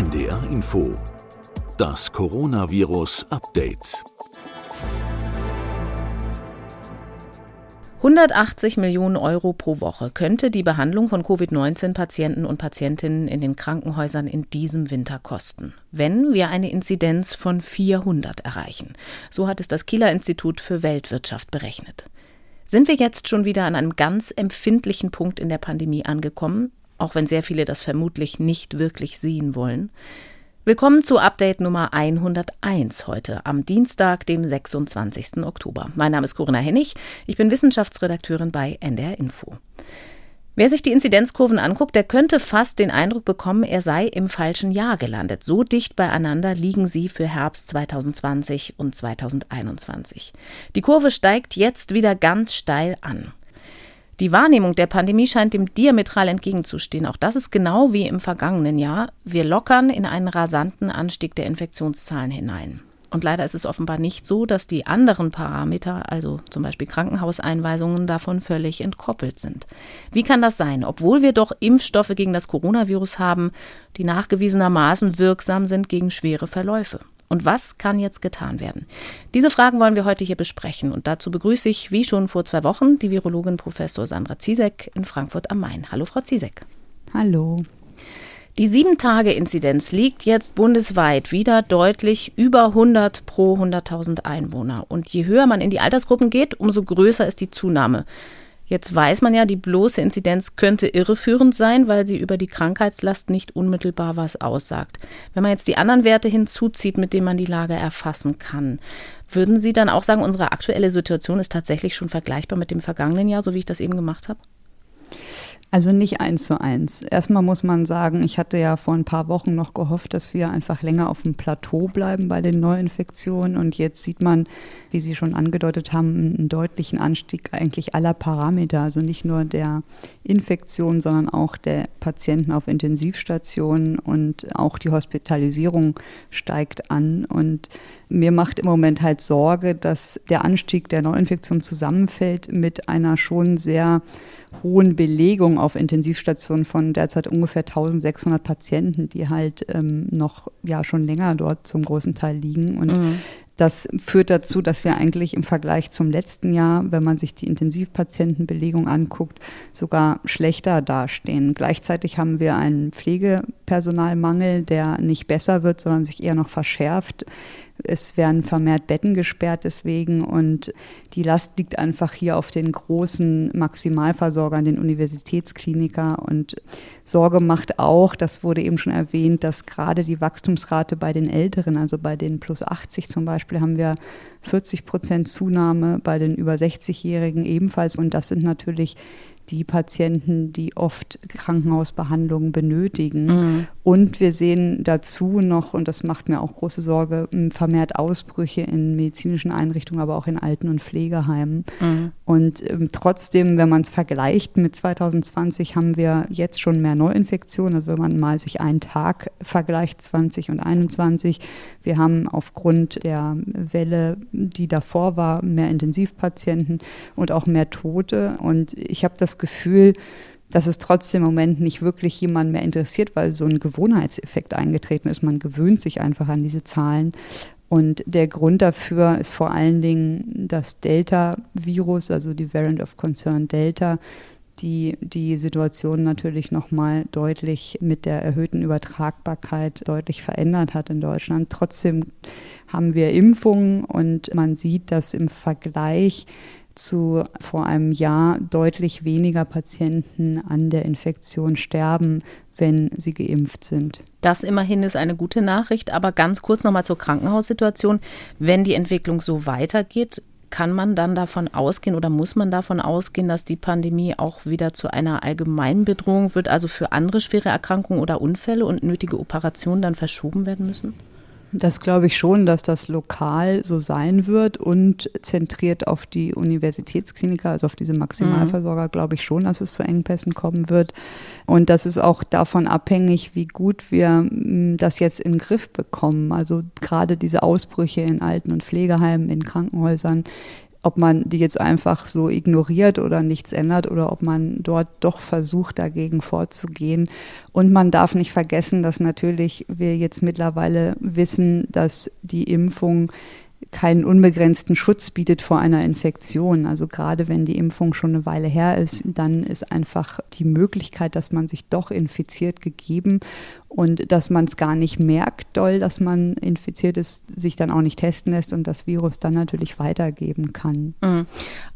NDR Info. Das Coronavirus Update. 180 Millionen Euro pro Woche könnte die Behandlung von Covid-19-Patienten und Patientinnen in den Krankenhäusern in diesem Winter kosten, wenn wir eine Inzidenz von 400 erreichen. So hat es das Kieler Institut für Weltwirtschaft berechnet. Sind wir jetzt schon wieder an einem ganz empfindlichen Punkt in der Pandemie angekommen, auch wenn sehr viele das vermutlich nicht wirklich sehen wollen? Willkommen zu Update Nummer 101 heute am Dienstag, dem 26. Oktober. Mein Name ist Corinna Hennig, ich bin Wissenschaftsredakteurin bei NDR Info. Wer sich die Inzidenzkurven anguckt, der könnte fast den Eindruck bekommen, er sei im falschen Jahr gelandet. So dicht beieinander liegen sie für Herbst 2020 und 2021. Die Kurve steigt jetzt wieder ganz steil an. Die Wahrnehmung der Pandemie scheint dem diametral entgegenzustehen. Auch das ist genau wie im vergangenen Jahr. Wir lockern in einen rasanten Anstieg der Infektionszahlen hinein. Und leider ist es offenbar nicht so, dass die anderen Parameter, also zum Beispiel Krankenhauseinweisungen, davon völlig entkoppelt sind. Wie kann das sein, obwohl wir doch Impfstoffe gegen das Coronavirus haben, die nachgewiesenermaßen wirksam sind gegen schwere Verläufe? Und was kann jetzt getan werden? Diese Fragen wollen wir heute hier besprechen. Und dazu begrüße ich, wie schon vor zwei Wochen, die Virologin Professor Sandra Ziesek in Frankfurt am Main. Hallo, Frau Ziesek. Hallo. Die Sieben-Tage-Inzidenz liegt jetzt bundesweit wieder deutlich über 100 pro 100.000 Einwohner. Und je höher man in die Altersgruppen geht, umso größer ist die Zunahme. Jetzt weiß man ja, die bloße Inzidenz könnte irreführend sein, weil sie über die Krankheitslast nicht unmittelbar was aussagt. Wenn man jetzt die anderen Werte hinzuzieht, mit denen man die Lage erfassen kann, würden Sie dann auch sagen, unsere aktuelle Situation ist tatsächlich schon vergleichbar mit dem vergangenen Jahr, so wie ich das eben gemacht habe? Also nicht eins zu eins. Erstmal muss man sagen, ich hatte ja vor ein paar Wochen noch gehofft, dass wir einfach länger auf dem Plateau bleiben bei den Neuinfektionen. Und jetzt sieht man, wie Sie schon angedeutet haben, einen deutlichen Anstieg eigentlich aller Parameter. Also nicht nur der Infektion, sondern auch der Patienten auf Intensivstationen und auch die Hospitalisierung steigt an. Und mir macht im Moment halt Sorge, dass der Anstieg der Neuinfektion zusammenfällt mit einer schon sehr hohen Belegung auf Intensivstationen von derzeit ungefähr 1600 Patienten, die halt ähm, noch ja schon länger dort zum großen Teil liegen. Und mhm. Das führt dazu, dass wir eigentlich im Vergleich zum letzten Jahr, wenn man sich die Intensivpatientenbelegung anguckt, sogar schlechter dastehen. Gleichzeitig haben wir einen Pflegepersonalmangel, der nicht besser wird, sondern sich eher noch verschärft. Es werden vermehrt Betten gesperrt deswegen und die Last liegt einfach hier auf den großen Maximalversorgern, den Universitätskliniker und Sorge macht auch, das wurde eben schon erwähnt, dass gerade die Wachstumsrate bei den Älteren, also bei den plus 80 zum Beispiel, haben wir 40 Prozent Zunahme, bei den über 60-Jährigen ebenfalls. Und das sind natürlich die Patienten, die oft Krankenhausbehandlungen benötigen. Mhm. Und wir sehen dazu noch, und das macht mir auch große Sorge, vermehrt Ausbrüche in medizinischen Einrichtungen, aber auch in Alten- und Pflegeheimen. Mhm. Und ähm, trotzdem, wenn man es vergleicht mit 2020, haben wir jetzt schon mehr Neuinfektionen. Also wenn man mal sich einen Tag vergleicht, 20 und 21, wir haben aufgrund der Welle, die davor war, mehr Intensivpatienten und auch mehr Tote. Und ich habe das Gefühl, dass es trotzdem im Moment nicht wirklich jemand mehr interessiert, weil so ein Gewohnheitseffekt eingetreten ist. Man gewöhnt sich einfach an diese Zahlen. Und der Grund dafür ist vor allen Dingen das Delta-Virus, also die Variant of Concern Delta, die die Situation natürlich nochmal deutlich mit der erhöhten Übertragbarkeit deutlich verändert hat in Deutschland. Trotzdem haben wir Impfungen und man sieht, dass im Vergleich zu vor einem Jahr deutlich weniger Patienten an der Infektion sterben, wenn sie geimpft sind. Das immerhin ist eine gute Nachricht, aber ganz kurz nochmal zur Krankenhaussituation. Wenn die Entwicklung so weitergeht, kann man dann davon ausgehen oder muss man davon ausgehen, dass die Pandemie auch wieder zu einer allgemeinen Bedrohung wird, also für andere schwere Erkrankungen oder Unfälle und nötige Operationen dann verschoben werden müssen? Das glaube ich schon, dass das lokal so sein wird und zentriert auf die Universitätskliniker, also auf diese Maximalversorger, mhm. glaube ich schon, dass es zu Engpässen kommen wird. Und das ist auch davon abhängig, wie gut wir hm, das jetzt in den Griff bekommen. Also gerade diese Ausbrüche in Alten- und Pflegeheimen, in Krankenhäusern, ob man die jetzt einfach so ignoriert oder nichts ändert oder ob man dort doch versucht, dagegen vorzugehen. Und man darf nicht vergessen, dass natürlich wir jetzt mittlerweile wissen, dass die Impfung keinen unbegrenzten Schutz bietet vor einer Infektion. Also gerade wenn die Impfung schon eine Weile her ist, dann ist einfach die Möglichkeit, dass man sich doch infiziert, gegeben und dass man es gar nicht merkt, doll, dass man infiziert ist, sich dann auch nicht testen lässt und das Virus dann natürlich weitergeben kann. Mhm.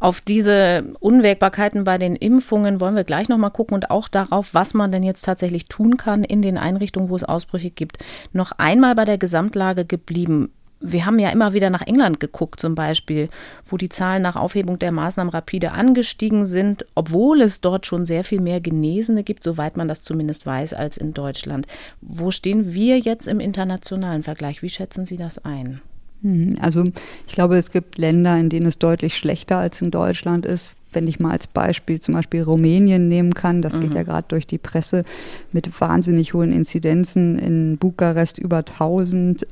Auf diese Unwägbarkeiten bei den Impfungen wollen wir gleich nochmal gucken und auch darauf, was man denn jetzt tatsächlich tun kann in den Einrichtungen, wo es Ausbrüche gibt. Noch einmal bei der Gesamtlage geblieben wir haben ja immer wieder nach England geguckt, zum Beispiel, wo die Zahlen nach Aufhebung der Maßnahmen rapide angestiegen sind, obwohl es dort schon sehr viel mehr Genesene gibt, soweit man das zumindest weiß, als in Deutschland. Wo stehen wir jetzt im internationalen Vergleich? Wie schätzen Sie das ein? Hm, also ich glaube, es gibt Länder, in denen es deutlich schlechter als in Deutschland ist wenn ich mal als Beispiel zum Beispiel Rumänien nehmen kann, das mhm. geht ja gerade durch die Presse mit wahnsinnig hohen Inzidenzen in Bukarest über 1000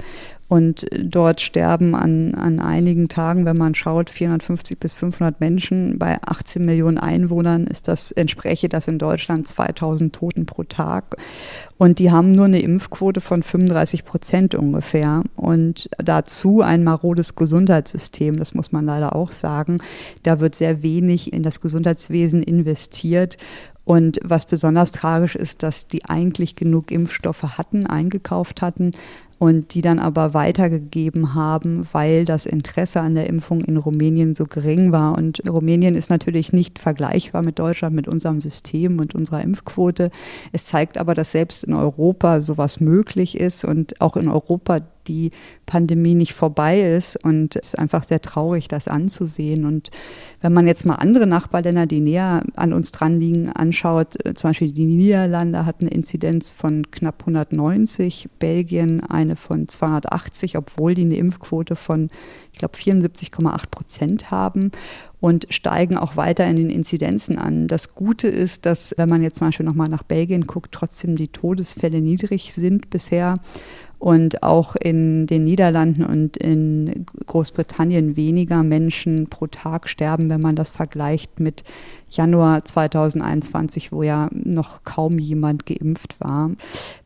und dort sterben an, an einigen Tagen, wenn man schaut, 450 bis 500 Menschen. Bei 18 Millionen Einwohnern ist das, entspräche das in Deutschland 2000 Toten pro Tag. Und die haben nur eine Impfquote von 35 Prozent ungefähr. Und dazu ein marodes Gesundheitssystem, das muss man leider auch sagen. Da wird sehr wenig in das Gesundheitswesen investiert. Und was besonders tragisch ist, dass die eigentlich genug Impfstoffe hatten, eingekauft hatten, und die dann aber weitergegeben haben, weil das Interesse an der Impfung in Rumänien so gering war. Und Rumänien ist natürlich nicht vergleichbar mit Deutschland, mit unserem System und unserer Impfquote. Es zeigt aber, dass selbst in Europa sowas möglich ist und auch in Europa die Pandemie nicht vorbei ist. Und es ist einfach sehr traurig, das anzusehen. Und wenn man jetzt mal andere Nachbarländer, die näher an uns dran liegen, anschaut, äh, zum Beispiel die Niederlande hatten eine Inzidenz von knapp 190, Belgien eine von 280, obwohl die eine Impfquote von, ich glaube, 74,8 Prozent haben und steigen auch weiter in den Inzidenzen an. Das Gute ist, dass, wenn man jetzt zum Beispiel nochmal nach Belgien guckt, trotzdem die Todesfälle niedrig sind bisher und auch in den Niederlanden und in Großbritannien weniger Menschen pro Tag sterben, wenn man das vergleicht mit Januar 2021, wo ja noch kaum jemand geimpft war.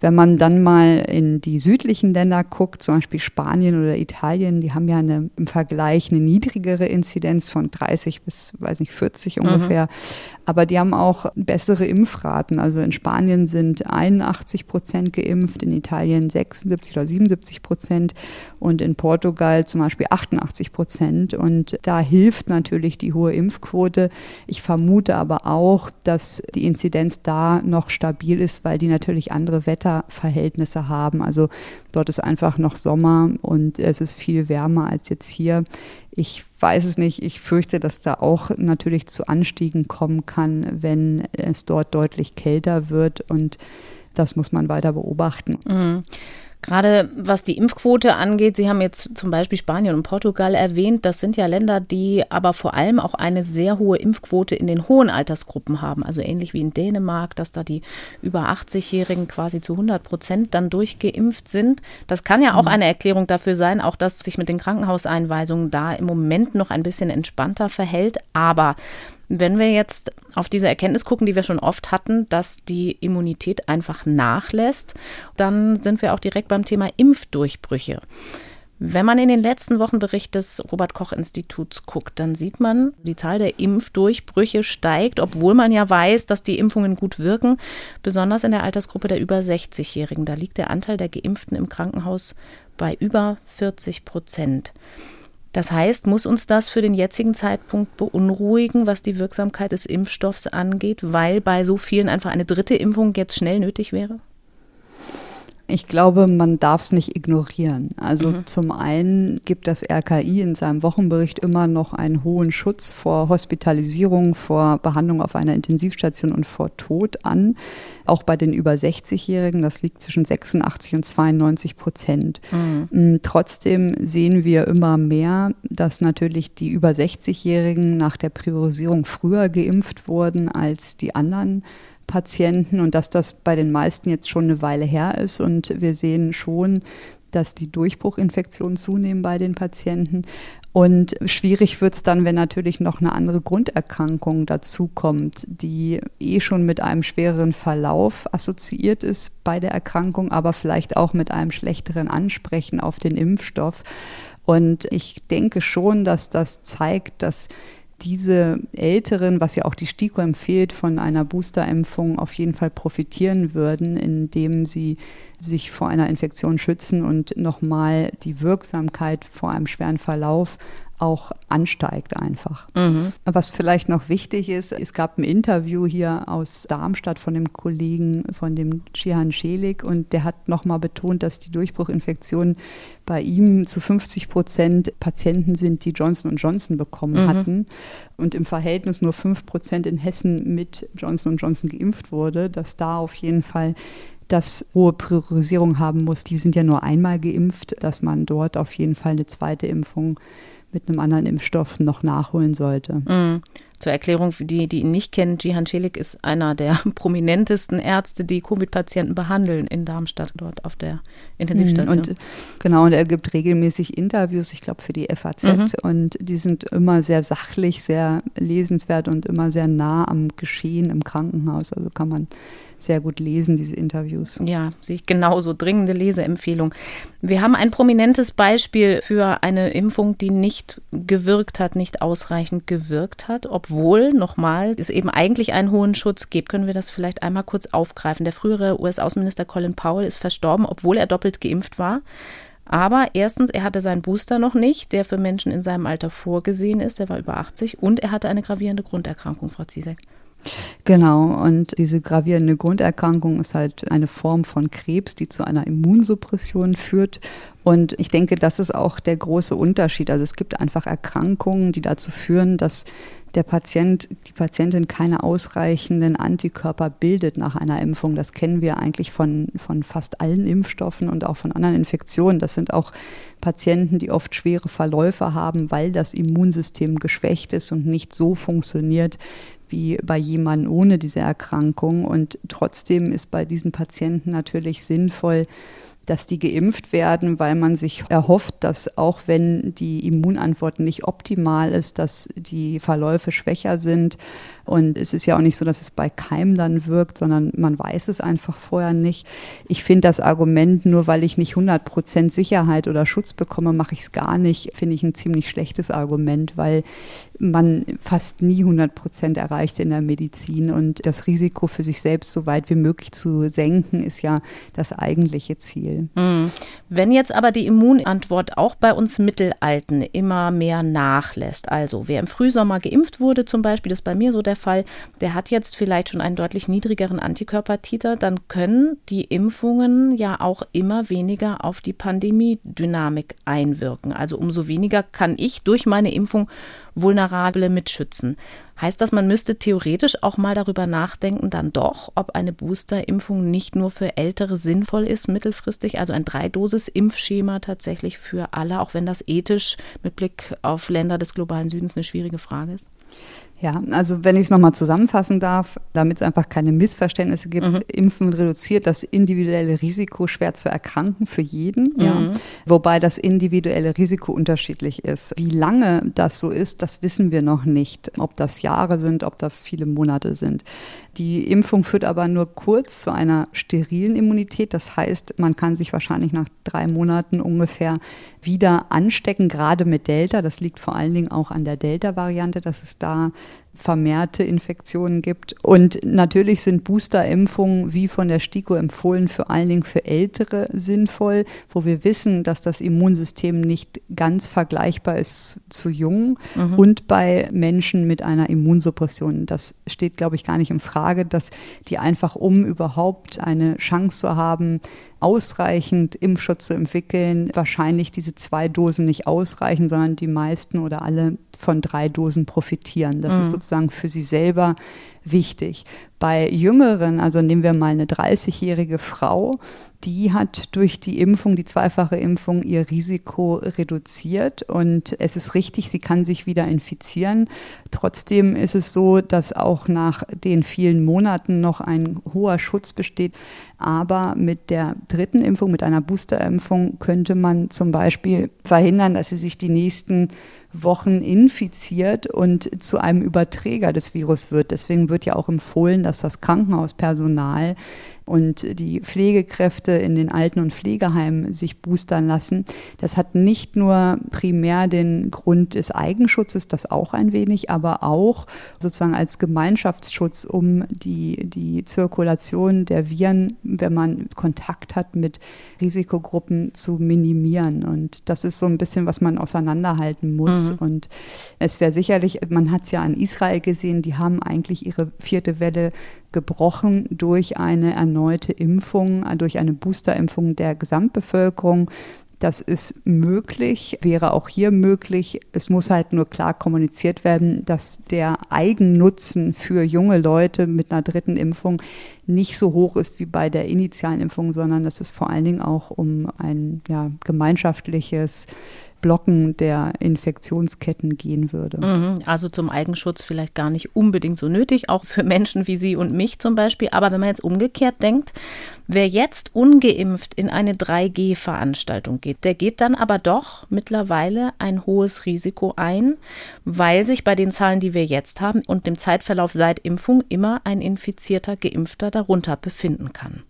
Wenn man dann mal in die südlichen Länder guckt, zum Beispiel Spanien oder Italien, die haben ja eine, im Vergleich eine niedrigere Inzidenz von 30 bis, weiß nicht, 40 mhm. ungefähr. Mhm. Aber die haben auch bessere Impfraten. Also in Spanien sind 81 Prozent geimpft, in Italien 76 oder 77 Prozent und in Portugal zum Beispiel 88 Prozent. Und da hilft natürlich die hohe Impfquote. Ich vermute, vermute aber auch, dass die Inzidenz da noch stabil ist, weil die natürlich andere Wetterverhältnisse haben. Also dort ist einfach noch Sommer und es ist viel wärmer als jetzt hier. Ich weiß es nicht. Ich fürchte, dass da auch natürlich zu Anstiegen kommen kann, wenn es dort deutlich kälter wird und das muss man weiter beobachten. Mhm. Gerade was die Impfquote angeht, Sie haben jetzt zum Beispiel Spanien und Portugal erwähnt. Das sind ja Länder, die aber vor allem auch eine sehr hohe Impfquote in den hohen Altersgruppen haben. Also ähnlich wie in Dänemark, dass da die über 80-Jährigen quasi zu 100 Prozent dann durchgeimpft sind. Das kann ja auch mhm. eine Erklärung dafür sein, auch dass sich mit den Krankenhauseinweisungen da im Moment noch ein bisschen entspannter verhält. Aber wenn wir jetzt auf diese Erkenntnis gucken, die wir schon oft hatten, dass die Immunität einfach nachlässt, dann sind wir auch direkt beim Thema Impfdurchbrüche. Wenn man in den letzten Wochenbericht des Robert Koch Instituts guckt, dann sieht man, die Zahl der Impfdurchbrüche steigt, obwohl man ja weiß, dass die Impfungen gut wirken, besonders in der Altersgruppe der über 60-Jährigen. Da liegt der Anteil der Geimpften im Krankenhaus bei über 40 Prozent. Das heißt, muss uns das für den jetzigen Zeitpunkt beunruhigen, was die Wirksamkeit des Impfstoffs angeht, weil bei so vielen einfach eine dritte Impfung jetzt schnell nötig wäre? Ich glaube, man darf es nicht ignorieren. Also mhm. zum einen gibt das RKI in seinem Wochenbericht immer noch einen hohen Schutz vor Hospitalisierung, vor Behandlung auf einer Intensivstation und vor Tod an. Auch bei den über 60-Jährigen, das liegt zwischen 86 und 92 Prozent. Mhm. Mm, trotzdem sehen wir immer mehr, dass natürlich die über 60-Jährigen nach der Priorisierung früher geimpft wurden als die anderen Patienten und dass das bei den meisten jetzt schon eine Weile her ist. Und wir sehen schon, dass die Durchbruchinfektionen zunehmen bei den Patienten. Und schwierig wird es dann, wenn natürlich noch eine andere Grunderkrankung dazukommt, die eh schon mit einem schwereren Verlauf assoziiert ist bei der Erkrankung, aber vielleicht auch mit einem schlechteren Ansprechen auf den Impfstoff. Und ich denke schon, dass das zeigt, dass diese Älteren, was ja auch die STIKO empfiehlt, von einer Boosterimpfung auf jeden Fall profitieren würden, indem sie sich vor einer Infektion schützen und nochmal die Wirksamkeit vor einem schweren Verlauf auch ansteigt einfach. Mhm. Was vielleicht noch wichtig ist, es gab ein Interview hier aus Darmstadt von dem Kollegen, von dem Chihan Schelik und der hat nochmal betont, dass die Durchbruchinfektionen bei ihm zu 50 Prozent Patienten sind, die Johnson Johnson bekommen mhm. hatten und im Verhältnis nur 5 Prozent in Hessen mit Johnson Johnson geimpft wurde, dass da auf jeden Fall das hohe Priorisierung haben muss. Die sind ja nur einmal geimpft, dass man dort auf jeden Fall eine zweite Impfung mit einem anderen Impfstoff noch nachholen sollte. Mhm. Zur Erklärung für die, die ihn nicht kennen, Jihan Celik ist einer der prominentesten Ärzte, die Covid-Patienten behandeln in Darmstadt, dort auf der Intensivstation. Und, genau, und er gibt regelmäßig Interviews, ich glaube, für die FAZ. Mhm. Und die sind immer sehr sachlich, sehr lesenswert und immer sehr nah am Geschehen im Krankenhaus. Also kann man sehr gut lesen, diese Interviews. Ja, sehe ich genauso. Dringende Leseempfehlung. Wir haben ein prominentes Beispiel für eine Impfung, die nicht gewirkt hat, nicht ausreichend gewirkt hat, obwohl, nochmal, es eben eigentlich einen hohen Schutz gibt. Können wir das vielleicht einmal kurz aufgreifen? Der frühere US-Außenminister Colin Powell ist verstorben, obwohl er doppelt geimpft war. Aber erstens, er hatte seinen Booster noch nicht, der für Menschen in seinem Alter vorgesehen ist. Der war über 80 und er hatte eine gravierende Grunderkrankung, Frau Ziesek. Genau, und diese gravierende Grunderkrankung ist halt eine Form von Krebs, die zu einer Immunsuppression führt. Und ich denke, das ist auch der große Unterschied. Also es gibt einfach Erkrankungen, die dazu führen, dass der Patient, die Patientin keine ausreichenden Antikörper bildet nach einer Impfung. Das kennen wir eigentlich von, von fast allen Impfstoffen und auch von anderen Infektionen. Das sind auch Patienten, die oft schwere Verläufe haben, weil das Immunsystem geschwächt ist und nicht so funktioniert, wie bei jemandem ohne diese Erkrankung. Und trotzdem ist bei diesen Patienten natürlich sinnvoll, dass die geimpft werden, weil man sich erhofft, dass auch wenn die Immunantwort nicht optimal ist, dass die Verläufe schwächer sind. Und es ist ja auch nicht so, dass es bei Keim dann wirkt, sondern man weiß es einfach vorher nicht. Ich finde das Argument, nur weil ich nicht 100 Prozent Sicherheit oder Schutz bekomme, mache ich es gar nicht, finde ich ein ziemlich schlechtes Argument, weil man fast nie 100 Prozent erreicht in der Medizin. Und das Risiko für sich selbst so weit wie möglich zu senken, ist ja das eigentliche Ziel. Hm. Wenn jetzt aber die Immunantwort auch bei uns Mittelalten immer mehr nachlässt, also wer im Frühsommer geimpft wurde, zum Beispiel, das ist bei mir so der Fall, der hat jetzt vielleicht schon einen deutlich niedrigeren Antikörpertiter, dann können die Impfungen ja auch immer weniger auf die Pandemiedynamik einwirken. Also umso weniger kann ich durch meine Impfung Vulnerable mitschützen. Heißt das, man müsste theoretisch auch mal darüber nachdenken, dann doch, ob eine Boosterimpfung nicht nur für Ältere sinnvoll ist, mittelfristig, also ein Dreidosis-Impfschema tatsächlich für alle, auch wenn das ethisch mit Blick auf Länder des globalen Südens eine schwierige Frage ist? Ja, also wenn ich es nochmal zusammenfassen darf, damit es einfach keine Missverständnisse gibt, mhm. Impfen reduziert das individuelle Risiko, schwer zu erkranken für jeden, mhm. ja, wobei das individuelle Risiko unterschiedlich ist. Wie lange das so ist, das wissen wir noch nicht. Ob das Jahre sind, ob das viele Monate sind. Die Impfung führt aber nur kurz zu einer sterilen Immunität. Das heißt, man kann sich wahrscheinlich nach drei Monaten ungefähr wieder anstecken, gerade mit Delta. Das liegt vor allen Dingen auch an der Delta-Variante, dass es da vermehrte Infektionen gibt. Und natürlich sind Boosterimpfungen, wie von der STIKO empfohlen, vor allen Dingen für Ältere sinnvoll, wo wir wissen, dass das Immunsystem nicht ganz vergleichbar ist zu Jungen mhm. und bei Menschen mit einer Immunsuppression. Das steht, glaube ich, gar nicht in Frage, dass die einfach, um überhaupt eine Chance zu haben, ausreichend Impfschutz zu entwickeln, wahrscheinlich diese zwei Dosen nicht ausreichen, sondern die meisten oder alle von drei Dosen profitieren. Das mhm. ist sozusagen für sie selber wichtig. Bei Jüngeren, also nehmen wir mal eine 30-jährige Frau, die hat durch die Impfung, die zweifache Impfung, ihr Risiko reduziert. Und es ist richtig, sie kann sich wieder infizieren. Trotzdem ist es so, dass auch nach den vielen Monaten noch ein hoher Schutz besteht. Aber mit der dritten Impfung, mit einer Boosterimpfung, könnte man zum Beispiel verhindern, dass sie sich die nächsten Wochen infiziert und zu einem Überträger des Virus wird. Deswegen wird ja auch empfohlen, dass das Krankenhauspersonal und die Pflegekräfte in den Alten- und Pflegeheimen sich boostern lassen. Das hat nicht nur primär den Grund des Eigenschutzes, das auch ein wenig, aber auch sozusagen als Gemeinschaftsschutz, um die, die Zirkulation der Viren, wenn man Kontakt hat mit Risikogruppen, zu minimieren. Und das ist so ein bisschen, was man auseinanderhalten muss. Mhm. Und es wäre sicherlich, man hat es ja an Israel gesehen, die haben eigentlich ihre vierte Welle gebrochen durch eine erneute Impfung, durch eine Boosterimpfung der Gesamtbevölkerung. Das ist möglich, wäre auch hier möglich. Es muss halt nur klar kommuniziert werden, dass der Eigennutzen für junge Leute mit einer dritten Impfung nicht so hoch ist wie bei der initialen Impfung, sondern dass es vor allen Dingen auch um ein ja, gemeinschaftliches Blocken der Infektionsketten gehen würde. Mhm, also zum Eigenschutz vielleicht gar nicht unbedingt so nötig, auch für Menschen wie Sie und mich zum Beispiel. Aber wenn man jetzt umgekehrt denkt, wer jetzt ungeimpft in eine 3G-Veranstaltung geht, der geht dann aber doch mittlerweile ein hohes Risiko ein, weil sich bei den Zahlen, die wir jetzt haben und dem Zeitverlauf seit Impfung immer ein infizierter Geimpfter darunter befinden kann.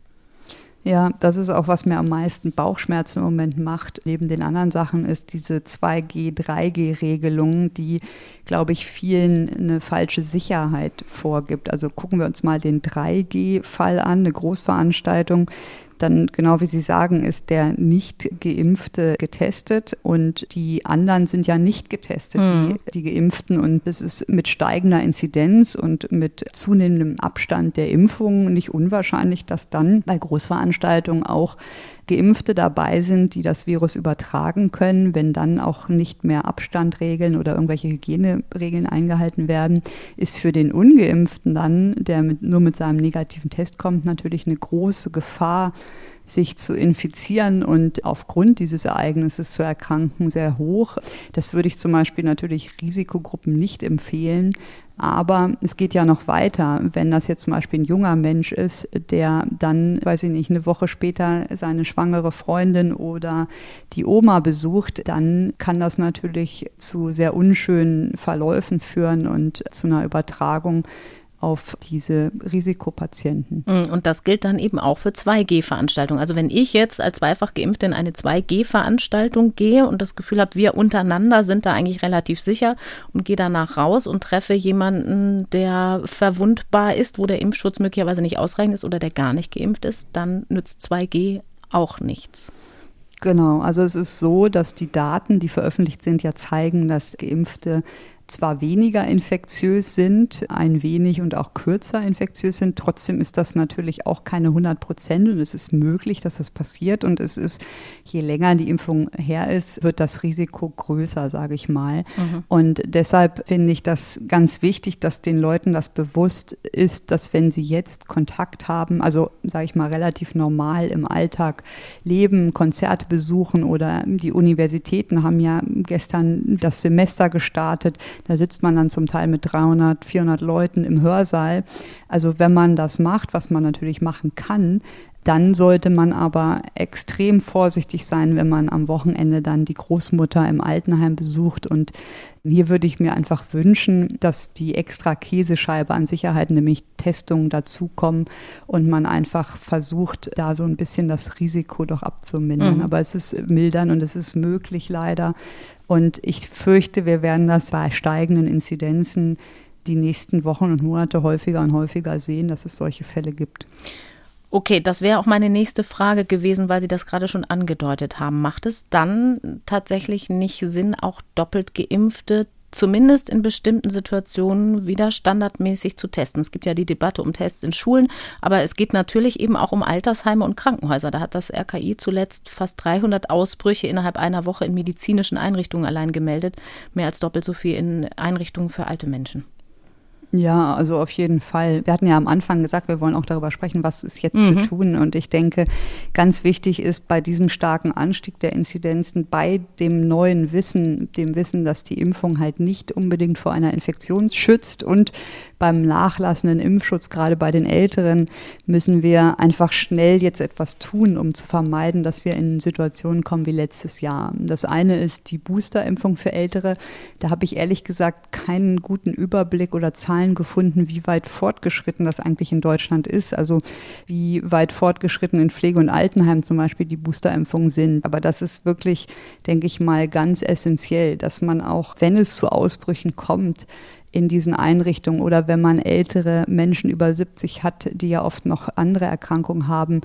Ja, das ist auch, was mir am meisten Bauchschmerzen im Moment macht. Neben den anderen Sachen ist diese 2G, 3G-Regelung, die, glaube ich, vielen eine falsche Sicherheit vorgibt. Also gucken wir uns mal den 3G-Fall an, eine Großveranstaltung dann genau wie Sie sagen, ist der nicht geimpfte getestet und die anderen sind ja nicht getestet, mhm. die, die geimpften. Und es ist mit steigender Inzidenz und mit zunehmendem Abstand der Impfungen nicht unwahrscheinlich, dass dann bei Großveranstaltungen auch Geimpfte dabei sind, die das Virus übertragen können, wenn dann auch nicht mehr Abstandregeln oder irgendwelche Hygieneregeln eingehalten werden, ist für den Ungeimpften dann, der mit, nur mit seinem negativen Test kommt, natürlich eine große Gefahr, sich zu infizieren und aufgrund dieses Ereignisses zu erkranken, sehr hoch. Das würde ich zum Beispiel natürlich Risikogruppen nicht empfehlen. Aber es geht ja noch weiter. Wenn das jetzt zum Beispiel ein junger Mensch ist, der dann, weiß ich nicht, eine Woche später seine schwangere Freundin oder die Oma besucht, dann kann das natürlich zu sehr unschönen Verläufen führen und zu einer Übertragung auf diese Risikopatienten. Mm, und das gilt dann eben auch für 2G-Veranstaltungen. Also wenn ich jetzt als zweifach geimpft in eine 2G-Veranstaltung gehe und das Gefühl habe, wir untereinander sind da eigentlich relativ sicher und gehe danach raus und treffe jemanden, der verwundbar ist, wo der Impfschutz möglicherweise nicht ausreichend ist oder der gar nicht geimpft ist, dann nützt 2G auch nichts. Genau, also es ist so, dass die Daten, die veröffentlicht sind, ja zeigen, dass Geimpfte zwar weniger infektiös sind, ein wenig und auch kürzer infektiös sind, trotzdem ist das natürlich auch keine 100 Prozent und es ist möglich, dass das passiert und es ist, je länger die Impfung her ist, wird das Risiko größer, sage ich mal. Mhm. Und deshalb finde ich das ganz wichtig, dass den Leuten das bewusst ist, dass wenn sie jetzt Kontakt haben, also sage ich mal relativ normal im Alltag leben, Konzerte besuchen oder die Universitäten haben ja gestern das Semester gestartet, da sitzt man dann zum Teil mit 300, 400 Leuten im Hörsaal. Also wenn man das macht, was man natürlich machen kann, dann sollte man aber extrem vorsichtig sein, wenn man am Wochenende dann die Großmutter im Altenheim besucht. Und hier würde ich mir einfach wünschen, dass die extra Käsescheibe an Sicherheit, nämlich Testungen dazukommen und man einfach versucht, da so ein bisschen das Risiko doch abzumindern. Mhm. Aber es ist mildern und es ist möglich leider. Und ich fürchte, wir werden das bei steigenden Inzidenzen die nächsten Wochen und Monate häufiger und häufiger sehen, dass es solche Fälle gibt. Okay, das wäre auch meine nächste Frage gewesen, weil Sie das gerade schon angedeutet haben. Macht es dann tatsächlich nicht Sinn, auch doppelt geimpfte zumindest in bestimmten Situationen wieder standardmäßig zu testen. Es gibt ja die Debatte um Tests in Schulen, aber es geht natürlich eben auch um Altersheime und Krankenhäuser. Da hat das RKI zuletzt fast 300 Ausbrüche innerhalb einer Woche in medizinischen Einrichtungen allein gemeldet, mehr als doppelt so viel in Einrichtungen für alte Menschen. Ja, also auf jeden Fall. Wir hatten ja am Anfang gesagt, wir wollen auch darüber sprechen, was ist jetzt mhm. zu tun. Und ich denke, ganz wichtig ist bei diesem starken Anstieg der Inzidenzen, bei dem neuen Wissen, dem Wissen, dass die Impfung halt nicht unbedingt vor einer Infektion schützt und beim nachlassenden Impfschutz, gerade bei den Älteren, müssen wir einfach schnell jetzt etwas tun, um zu vermeiden, dass wir in Situationen kommen wie letztes Jahr. Das eine ist die Boosterimpfung für Ältere. Da habe ich ehrlich gesagt keinen guten Überblick oder Zahlen gefunden, wie weit fortgeschritten das eigentlich in Deutschland ist. Also wie weit fortgeschritten in Pflege- und Altenheim zum Beispiel die Boosterimpfungen sind. Aber das ist wirklich, denke ich mal, ganz essentiell, dass man auch, wenn es zu Ausbrüchen kommt, in diesen Einrichtungen oder wenn man ältere Menschen über 70 hat, die ja oft noch andere Erkrankungen haben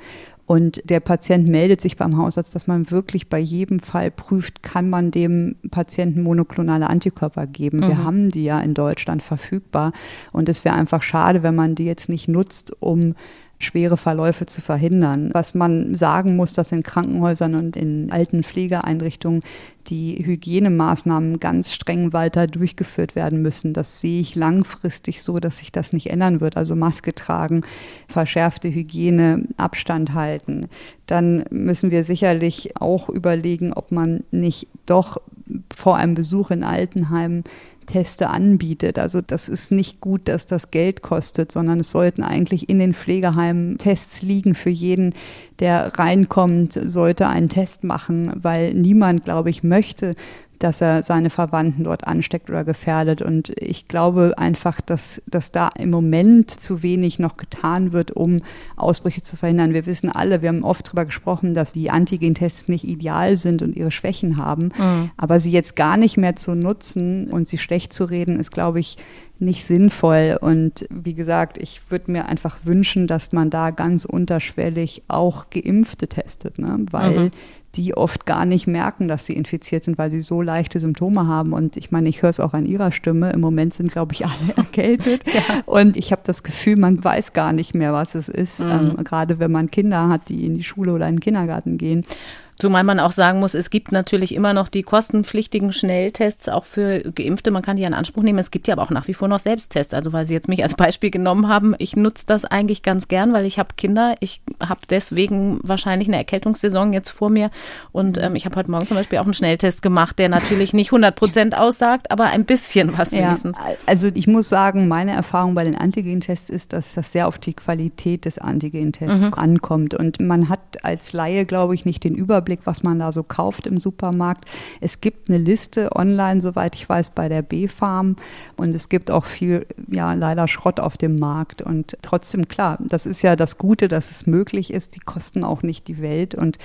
und der Patient meldet sich beim Hausarzt, dass man wirklich bei jedem Fall prüft, kann man dem Patienten monoklonale Antikörper geben. Mhm. Wir haben die ja in Deutschland verfügbar und es wäre einfach schade, wenn man die jetzt nicht nutzt, um schwere Verläufe zu verhindern. Was man sagen muss, dass in Krankenhäusern und in alten Pflegeeinrichtungen die Hygienemaßnahmen ganz streng weiter durchgeführt werden müssen. Das sehe ich langfristig so, dass sich das nicht ändern wird. Also Maske tragen, verschärfte Hygiene, Abstand halten. Dann müssen wir sicherlich auch überlegen, ob man nicht doch vor einem Besuch in Altenheimen Teste anbietet. Also das ist nicht gut, dass das Geld kostet, sondern es sollten eigentlich in den Pflegeheimen Tests liegen für jeden, der reinkommt, sollte einen Test machen, weil niemand, glaube ich, möchte, dass er seine Verwandten dort ansteckt oder gefährdet. Und ich glaube einfach, dass, dass da im Moment zu wenig noch getan wird, um Ausbrüche zu verhindern. Wir wissen alle, wir haben oft darüber gesprochen, dass die Antigentests nicht ideal sind und ihre Schwächen haben. Mhm. Aber sie jetzt gar nicht mehr zu nutzen und sie schlecht zu reden, ist, glaube ich, nicht sinnvoll. Und wie gesagt, ich würde mir einfach wünschen, dass man da ganz unterschwellig auch Geimpfte testet, ne? weil mhm die oft gar nicht merken, dass sie infiziert sind, weil sie so leichte Symptome haben. Und ich meine, ich höre es auch an ihrer Stimme. Im Moment sind, glaube ich, alle erkältet. ja. Und ich habe das Gefühl, man weiß gar nicht mehr, was es ist, mhm. ähm, gerade wenn man Kinder hat, die in die Schule oder in den Kindergarten gehen. Zumal man auch sagen muss, es gibt natürlich immer noch die kostenpflichtigen Schnelltests auch für Geimpfte. Man kann die in Anspruch nehmen. Es gibt ja aber auch nach wie vor noch Selbsttests. Also weil Sie jetzt mich als Beispiel genommen haben, ich nutze das eigentlich ganz gern, weil ich habe Kinder. Ich habe deswegen wahrscheinlich eine Erkältungssaison jetzt vor mir. Und ähm, ich habe heute Morgen zum Beispiel auch einen Schnelltest gemacht, der natürlich nicht 100 Prozent aussagt, aber ein bisschen was wenigstens. Ja, also ich muss sagen, meine Erfahrung bei den Antigentests ist, dass das sehr auf die Qualität des Antigentests mhm. ankommt. Und man hat als Laie, glaube ich, nicht den Überblick Überblick, was man da so kauft im Supermarkt. Es gibt eine Liste online, soweit ich weiß, bei der B-Farm und es gibt auch viel, ja, leider Schrott auf dem Markt. Und trotzdem, klar, das ist ja das Gute, dass es möglich ist. Die kosten auch nicht die Welt und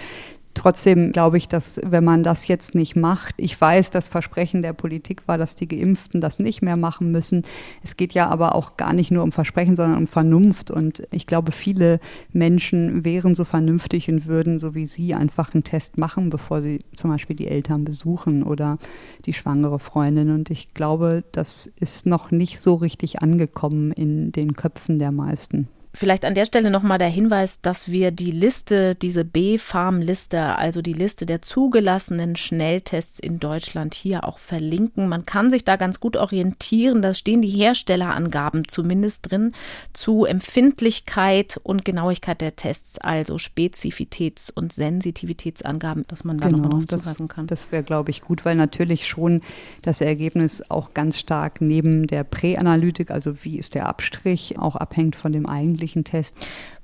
Trotzdem glaube ich, dass wenn man das jetzt nicht macht, ich weiß, das Versprechen der Politik war, dass die Geimpften das nicht mehr machen müssen. Es geht ja aber auch gar nicht nur um Versprechen, sondern um Vernunft. Und ich glaube, viele Menschen wären so vernünftig und würden, so wie Sie, einfach einen Test machen, bevor sie zum Beispiel die Eltern besuchen oder die schwangere Freundin. Und ich glaube, das ist noch nicht so richtig angekommen in den Köpfen der meisten. Vielleicht an der Stelle nochmal der Hinweis, dass wir die Liste, diese B-Farm-Liste, also die Liste der zugelassenen Schnelltests in Deutschland hier auch verlinken. Man kann sich da ganz gut orientieren. Da stehen die Herstellerangaben zumindest drin zu Empfindlichkeit und Genauigkeit der Tests, also Spezifitäts- und Sensitivitätsangaben, dass man da genau, nochmal drauf zugreifen kann. Das wäre, glaube ich, gut, weil natürlich schon das Ergebnis auch ganz stark neben der Präanalytik, also wie ist der Abstrich, auch abhängt von dem eigentlichen täglichen Test.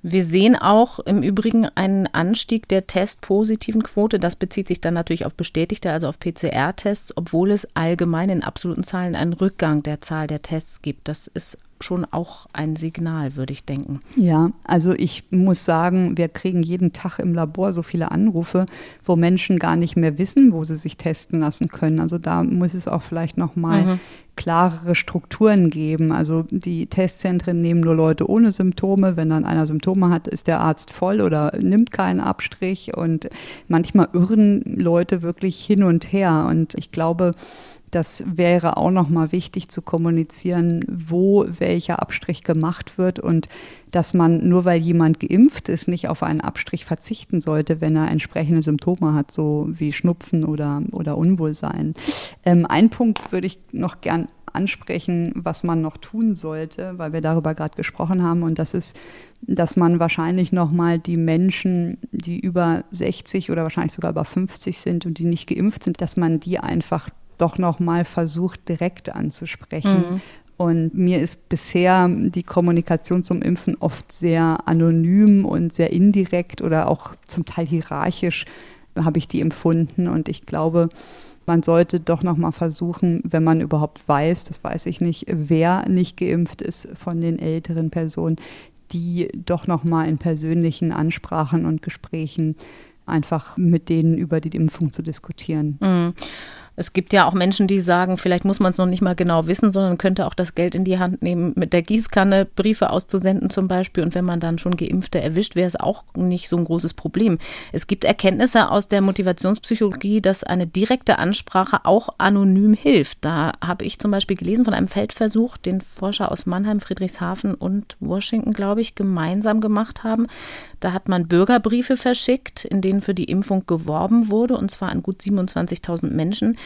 Wir sehen auch im Übrigen einen Anstieg der testpositiven Quote. Das bezieht sich dann natürlich auf bestätigte, also auf PCR-Tests, obwohl es allgemein in absoluten Zahlen einen Rückgang der Zahl der Tests gibt. Das ist schon auch ein Signal, würde ich denken. Ja, also ich muss sagen, wir kriegen jeden Tag im Labor so viele Anrufe, wo Menschen gar nicht mehr wissen, wo sie sich testen lassen können. Also da muss es auch vielleicht noch mal mhm. Klarere Strukturen geben. Also die Testzentren nehmen nur Leute ohne Symptome. Wenn dann einer Symptome hat, ist der Arzt voll oder nimmt keinen Abstrich. Und manchmal irren Leute wirklich hin und her. Und ich glaube, das wäre auch nochmal wichtig zu kommunizieren, wo welcher Abstrich gemacht wird und dass man nur weil jemand geimpft ist, nicht auf einen Abstrich verzichten sollte, wenn er entsprechende Symptome hat, so wie Schnupfen oder, oder Unwohlsein. Ähm, ein Punkt würde ich noch gern ansprechen, was man noch tun sollte, weil wir darüber gerade gesprochen haben. Und das ist, dass man wahrscheinlich nochmal die Menschen, die über 60 oder wahrscheinlich sogar über 50 sind und die nicht geimpft sind, dass man die einfach doch nochmal versucht, direkt anzusprechen. Mhm. Und mir ist bisher die Kommunikation zum Impfen oft sehr anonym und sehr indirekt oder auch zum Teil hierarchisch habe ich die empfunden. Und ich glaube, man sollte doch noch mal versuchen, wenn man überhaupt weiß, das weiß ich nicht, wer nicht geimpft ist von den älteren Personen, die doch noch mal in persönlichen Ansprachen und Gesprächen einfach mit denen über die Impfung zu diskutieren. Mhm. Es gibt ja auch Menschen, die sagen, vielleicht muss man es noch nicht mal genau wissen, sondern könnte auch das Geld in die Hand nehmen, mit der Gießkanne Briefe auszusenden zum Beispiel. Und wenn man dann schon Geimpfte erwischt, wäre es auch nicht so ein großes Problem. Es gibt Erkenntnisse aus der Motivationspsychologie, dass eine direkte Ansprache auch anonym hilft. Da habe ich zum Beispiel gelesen von einem Feldversuch, den Forscher aus Mannheim, Friedrichshafen und Washington, glaube ich, gemeinsam gemacht haben. Da hat man Bürgerbriefe verschickt, in denen für die Impfung geworben wurde, und zwar an gut 27.000 Menschen.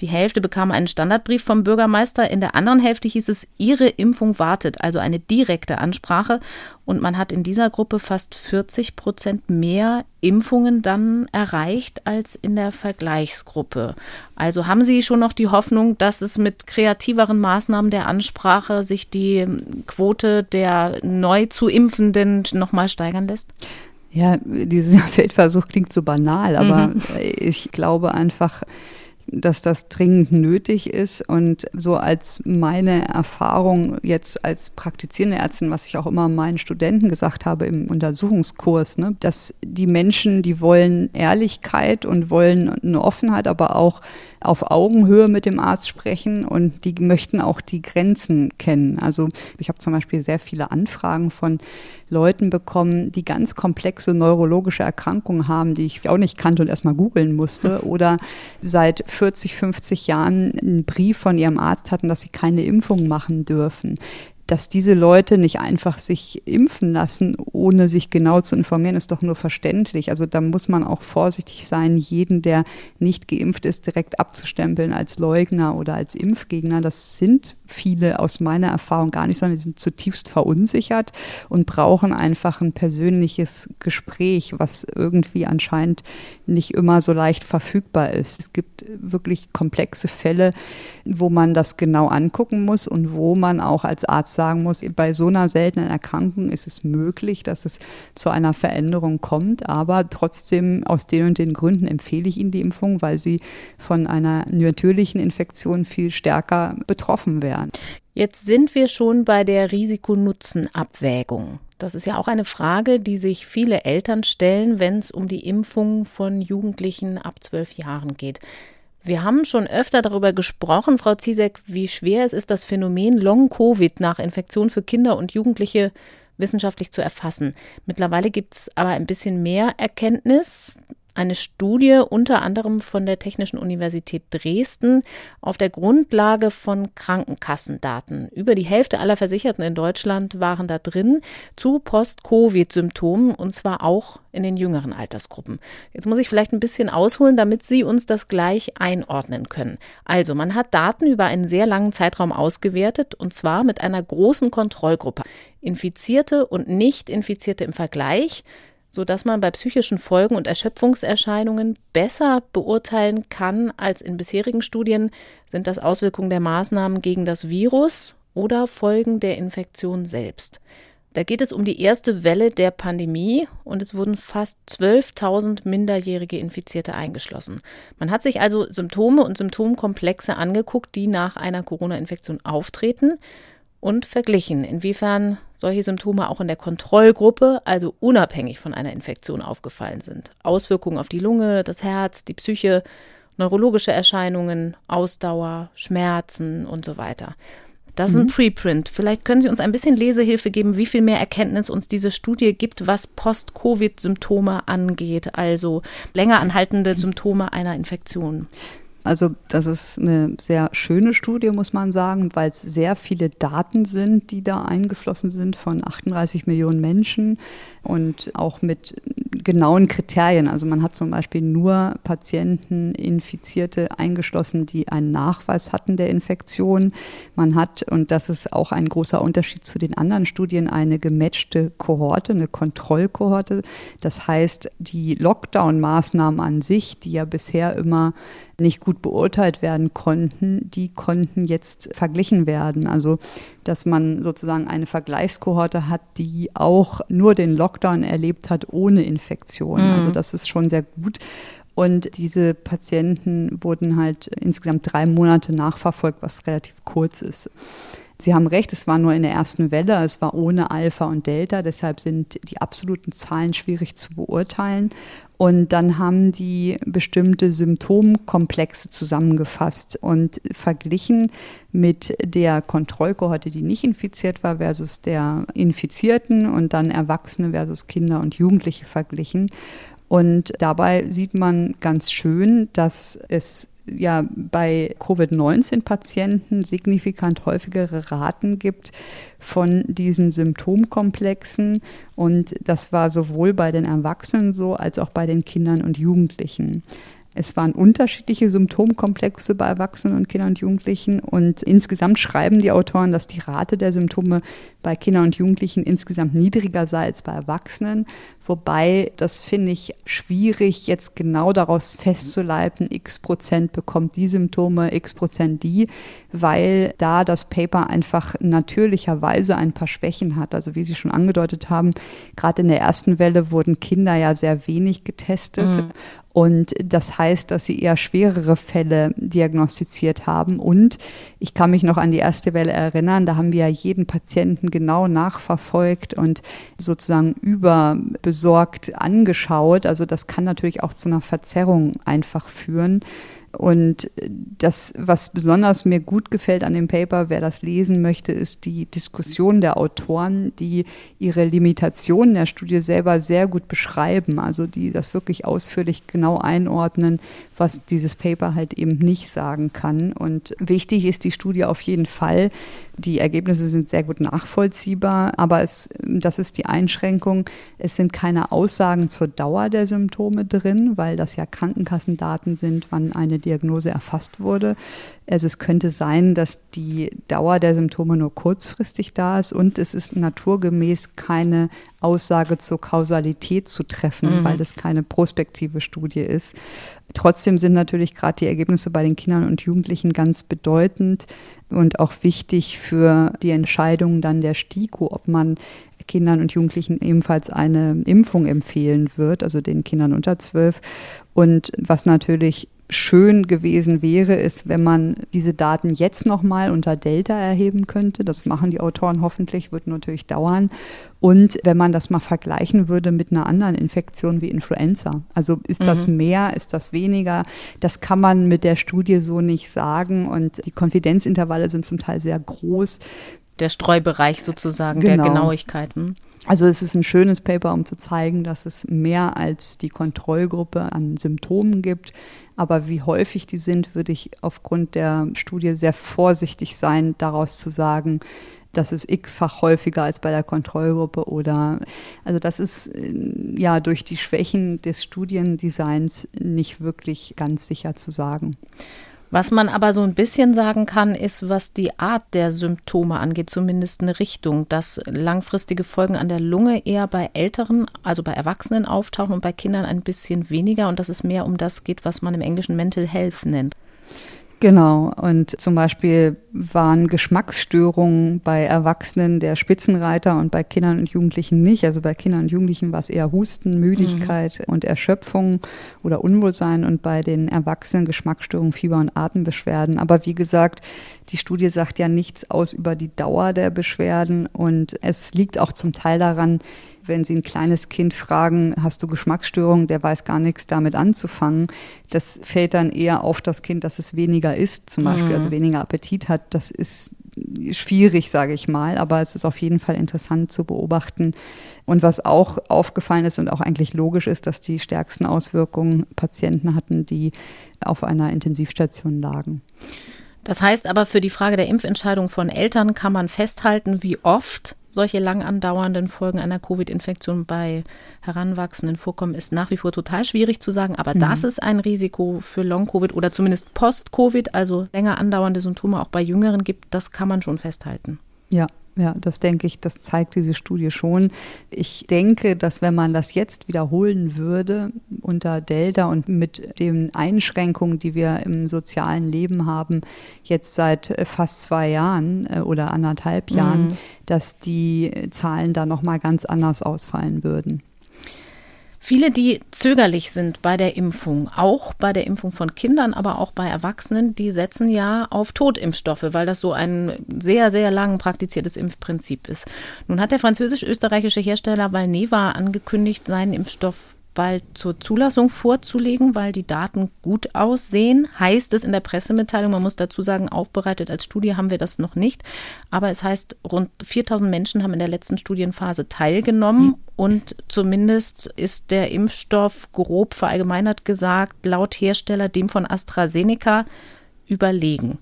Die Hälfte bekam einen Standardbrief vom Bürgermeister, in der anderen Hälfte hieß es, Ihre Impfung wartet, also eine direkte Ansprache. Und man hat in dieser Gruppe fast 40 Prozent mehr Impfungen dann erreicht als in der Vergleichsgruppe. Also haben Sie schon noch die Hoffnung, dass es mit kreativeren Maßnahmen der Ansprache sich die Quote der neu zu Impfenden nochmal steigern lässt? Ja, dieser Feldversuch klingt so banal, aber mhm. ich glaube einfach, dass das dringend nötig ist. Und so als meine Erfahrung jetzt als praktizierende Ärztin, was ich auch immer meinen Studenten gesagt habe im Untersuchungskurs, ne, dass die Menschen, die wollen Ehrlichkeit und wollen eine Offenheit, aber auch auf Augenhöhe mit dem Arzt sprechen und die möchten auch die Grenzen kennen. Also ich habe zum Beispiel sehr viele Anfragen von Leuten bekommen, die ganz komplexe neurologische Erkrankungen haben, die ich auch nicht kannte und erstmal googeln musste oder seit 40, 50 Jahren einen Brief von ihrem Arzt hatten, dass sie keine Impfung machen dürfen dass diese Leute nicht einfach sich impfen lassen, ohne sich genau zu informieren, ist doch nur verständlich. Also da muss man auch vorsichtig sein, jeden, der nicht geimpft ist, direkt abzustempeln als Leugner oder als Impfgegner. Das sind viele aus meiner Erfahrung gar nicht, sondern die sind zutiefst verunsichert und brauchen einfach ein persönliches Gespräch, was irgendwie anscheinend nicht immer so leicht verfügbar ist. Es gibt wirklich komplexe Fälle, wo man das genau angucken muss und wo man auch als Arzt sagen muss, bei so einer seltenen Erkrankung ist es möglich, dass es zu einer Veränderung kommt, aber trotzdem aus den und den Gründen empfehle ich Ihnen die Impfung, weil Sie von einer natürlichen Infektion viel stärker betroffen werden. Jetzt sind wir schon bei der Risiko-Nutzen-Abwägung. Das ist ja auch eine Frage, die sich viele Eltern stellen, wenn es um die Impfung von Jugendlichen ab zwölf Jahren geht. Wir haben schon öfter darüber gesprochen, Frau Ziesek, wie schwer es ist, das Phänomen Long-Covid nach Infektion für Kinder und Jugendliche wissenschaftlich zu erfassen. Mittlerweile gibt es aber ein bisschen mehr Erkenntnis eine Studie unter anderem von der Technischen Universität Dresden auf der Grundlage von Krankenkassendaten. Über die Hälfte aller Versicherten in Deutschland waren da drin zu Post-Covid-Symptomen und zwar auch in den jüngeren Altersgruppen. Jetzt muss ich vielleicht ein bisschen ausholen, damit Sie uns das gleich einordnen können. Also, man hat Daten über einen sehr langen Zeitraum ausgewertet und zwar mit einer großen Kontrollgruppe. Infizierte und Nicht-Infizierte im Vergleich sodass man bei psychischen Folgen und Erschöpfungserscheinungen besser beurteilen kann als in bisherigen Studien, sind das Auswirkungen der Maßnahmen gegen das Virus oder Folgen der Infektion selbst. Da geht es um die erste Welle der Pandemie und es wurden fast 12.000 minderjährige Infizierte eingeschlossen. Man hat sich also Symptome und Symptomkomplexe angeguckt, die nach einer Corona-Infektion auftreten und verglichen, inwiefern solche Symptome auch in der Kontrollgruppe, also unabhängig von einer Infektion, aufgefallen sind. Auswirkungen auf die Lunge, das Herz, die Psyche, neurologische Erscheinungen, Ausdauer, Schmerzen und so weiter. Das ist ein mhm. Preprint. Vielleicht können Sie uns ein bisschen Lesehilfe geben, wie viel mehr Erkenntnis uns diese Studie gibt, was Post-Covid-Symptome angeht, also länger anhaltende Symptome einer Infektion. Also das ist eine sehr schöne Studie, muss man sagen, weil es sehr viele Daten sind, die da eingeflossen sind von 38 Millionen Menschen und auch mit genauen Kriterien. Also man hat zum Beispiel nur Patienten, Infizierte eingeschlossen, die einen Nachweis hatten der Infektion. Man hat, und das ist auch ein großer Unterschied zu den anderen Studien, eine gematchte Kohorte, eine Kontrollkohorte. Das heißt, die Lockdown-Maßnahmen an sich, die ja bisher immer nicht gut beurteilt werden konnten, die konnten jetzt verglichen werden. Also, dass man sozusagen eine Vergleichskohorte hat, die auch nur den Lockdown erlebt hat ohne Infektion. Mhm. Also, das ist schon sehr gut. Und diese Patienten wurden halt insgesamt drei Monate nachverfolgt, was relativ kurz ist. Sie haben recht, es war nur in der ersten Welle, es war ohne Alpha und Delta, deshalb sind die absoluten Zahlen schwierig zu beurteilen. Und dann haben die bestimmte Symptomkomplexe zusammengefasst und verglichen mit der Kontrollkohorte, die nicht infiziert war, versus der Infizierten und dann Erwachsene versus Kinder und Jugendliche verglichen. Und dabei sieht man ganz schön, dass es ja bei Covid-19-Patienten signifikant häufigere Raten gibt von diesen Symptomkomplexen. Und das war sowohl bei den Erwachsenen so als auch bei den Kindern und Jugendlichen. Es waren unterschiedliche Symptomkomplexe bei Erwachsenen und Kindern und Jugendlichen. Und insgesamt schreiben die Autoren, dass die Rate der Symptome bei Kindern und Jugendlichen insgesamt niedriger sei als bei Erwachsenen. Wobei, das finde ich schwierig, jetzt genau daraus festzuleiten, x Prozent bekommt die Symptome, x Prozent die, weil da das Paper einfach natürlicherweise ein paar Schwächen hat. Also wie Sie schon angedeutet haben, gerade in der ersten Welle wurden Kinder ja sehr wenig getestet. Mhm. Und das heißt, dass sie eher schwerere Fälle diagnostiziert haben. Und ich kann mich noch an die erste Welle erinnern, da haben wir ja jeden Patienten genau nachverfolgt und sozusagen überbesorgt angeschaut. Also das kann natürlich auch zu einer Verzerrung einfach führen. Und das, was besonders mir gut gefällt an dem Paper, wer das lesen möchte, ist die Diskussion der Autoren, die ihre Limitationen der Studie selber sehr gut beschreiben, also die das wirklich ausführlich genau einordnen, was dieses Paper halt eben nicht sagen kann. Und wichtig ist die Studie auf jeden Fall. Die Ergebnisse sind sehr gut nachvollziehbar, aber es, das ist die Einschränkung. Es sind keine Aussagen zur Dauer der Symptome drin, weil das ja Krankenkassendaten sind, wann eine Diagnose erfasst wurde. Also es könnte sein, dass die Dauer der Symptome nur kurzfristig da ist und es ist naturgemäß keine Aussage zur Kausalität zu treffen, mhm. weil es keine prospektive Studie ist. Trotzdem sind natürlich gerade die Ergebnisse bei den Kindern und Jugendlichen ganz bedeutend und auch wichtig für die Entscheidung dann der STIKO, ob man Kindern und Jugendlichen ebenfalls eine Impfung empfehlen wird, also den Kindern unter zwölf. Und was natürlich schön gewesen wäre, ist, wenn man diese Daten jetzt nochmal unter Delta erheben könnte. Das machen die Autoren hoffentlich, wird natürlich dauern. Und wenn man das mal vergleichen würde mit einer anderen Infektion wie Influenza. Also ist das mhm. mehr, ist das weniger? Das kann man mit der Studie so nicht sagen. Und die Konfidenzintervalle sind zum Teil sehr groß. Der Streubereich sozusagen genau. der Genauigkeiten. Also es ist ein schönes Paper, um zu zeigen, dass es mehr als die Kontrollgruppe an Symptomen gibt. Aber wie häufig die sind, würde ich aufgrund der Studie sehr vorsichtig sein, daraus zu sagen, das ist x-fach häufiger als bei der Kontrollgruppe oder also das ist äh, ja durch die Schwächen des Studiendesigns nicht wirklich ganz sicher zu sagen. Was man aber so ein bisschen sagen kann, ist, was die Art der Symptome angeht, zumindest eine Richtung, dass langfristige Folgen an der Lunge eher bei Älteren, also bei Erwachsenen auftauchen und bei Kindern ein bisschen weniger und dass es mehr um das geht, was man im Englischen Mental Health nennt. Genau. Und zum Beispiel waren Geschmacksstörungen bei Erwachsenen der Spitzenreiter und bei Kindern und Jugendlichen nicht. Also bei Kindern und Jugendlichen war es eher Husten, Müdigkeit mhm. und Erschöpfung oder Unwohlsein und bei den Erwachsenen Geschmacksstörungen, Fieber und Atembeschwerden. Aber wie gesagt, die Studie sagt ja nichts aus über die Dauer der Beschwerden und es liegt auch zum Teil daran, wenn Sie ein kleines Kind fragen, hast du Geschmacksstörungen, der weiß gar nichts damit anzufangen. Das fällt dann eher auf das Kind, dass es weniger isst, zum Beispiel, also mhm. also weniger Appetit hat. Das ist schwierig, sage ich mal, aber es ist auf jeden Fall interessant zu beobachten. Und was auch aufgefallen ist und auch eigentlich logisch ist, dass die stärksten Auswirkungen Patienten hatten, die auf einer Intensivstation lagen. Das heißt aber, für die Frage der Impfentscheidung von Eltern kann man festhalten, wie oft solche lang andauernden Folgen einer Covid-Infektion bei Heranwachsenden vorkommen, ist nach wie vor total schwierig zu sagen. Aber mhm. dass es ein Risiko für Long-Covid oder zumindest Post-Covid, also länger andauernde Symptome auch bei Jüngeren gibt, das kann man schon festhalten. Ja, ja, das denke ich, das zeigt diese Studie schon. Ich denke, dass wenn man das jetzt wiederholen würde unter Delta und mit den Einschränkungen, die wir im sozialen Leben haben, jetzt seit fast zwei Jahren äh, oder anderthalb Jahren, mhm. dass die Zahlen da nochmal ganz anders ausfallen würden. Viele, die zögerlich sind bei der Impfung, auch bei der Impfung von Kindern, aber auch bei Erwachsenen, die setzen ja auf Totimpfstoffe, weil das so ein sehr, sehr lang praktiziertes Impfprinzip ist. Nun hat der französisch-österreichische Hersteller Valneva angekündigt, seinen Impfstoff bald zur Zulassung vorzulegen, weil die Daten gut aussehen. Heißt es in der Pressemitteilung, man muss dazu sagen, aufbereitet als Studie haben wir das noch nicht. Aber es heißt, rund 4000 Menschen haben in der letzten Studienphase teilgenommen. Und zumindest ist der Impfstoff grob verallgemeinert gesagt, laut Hersteller dem von AstraZeneca überlegen.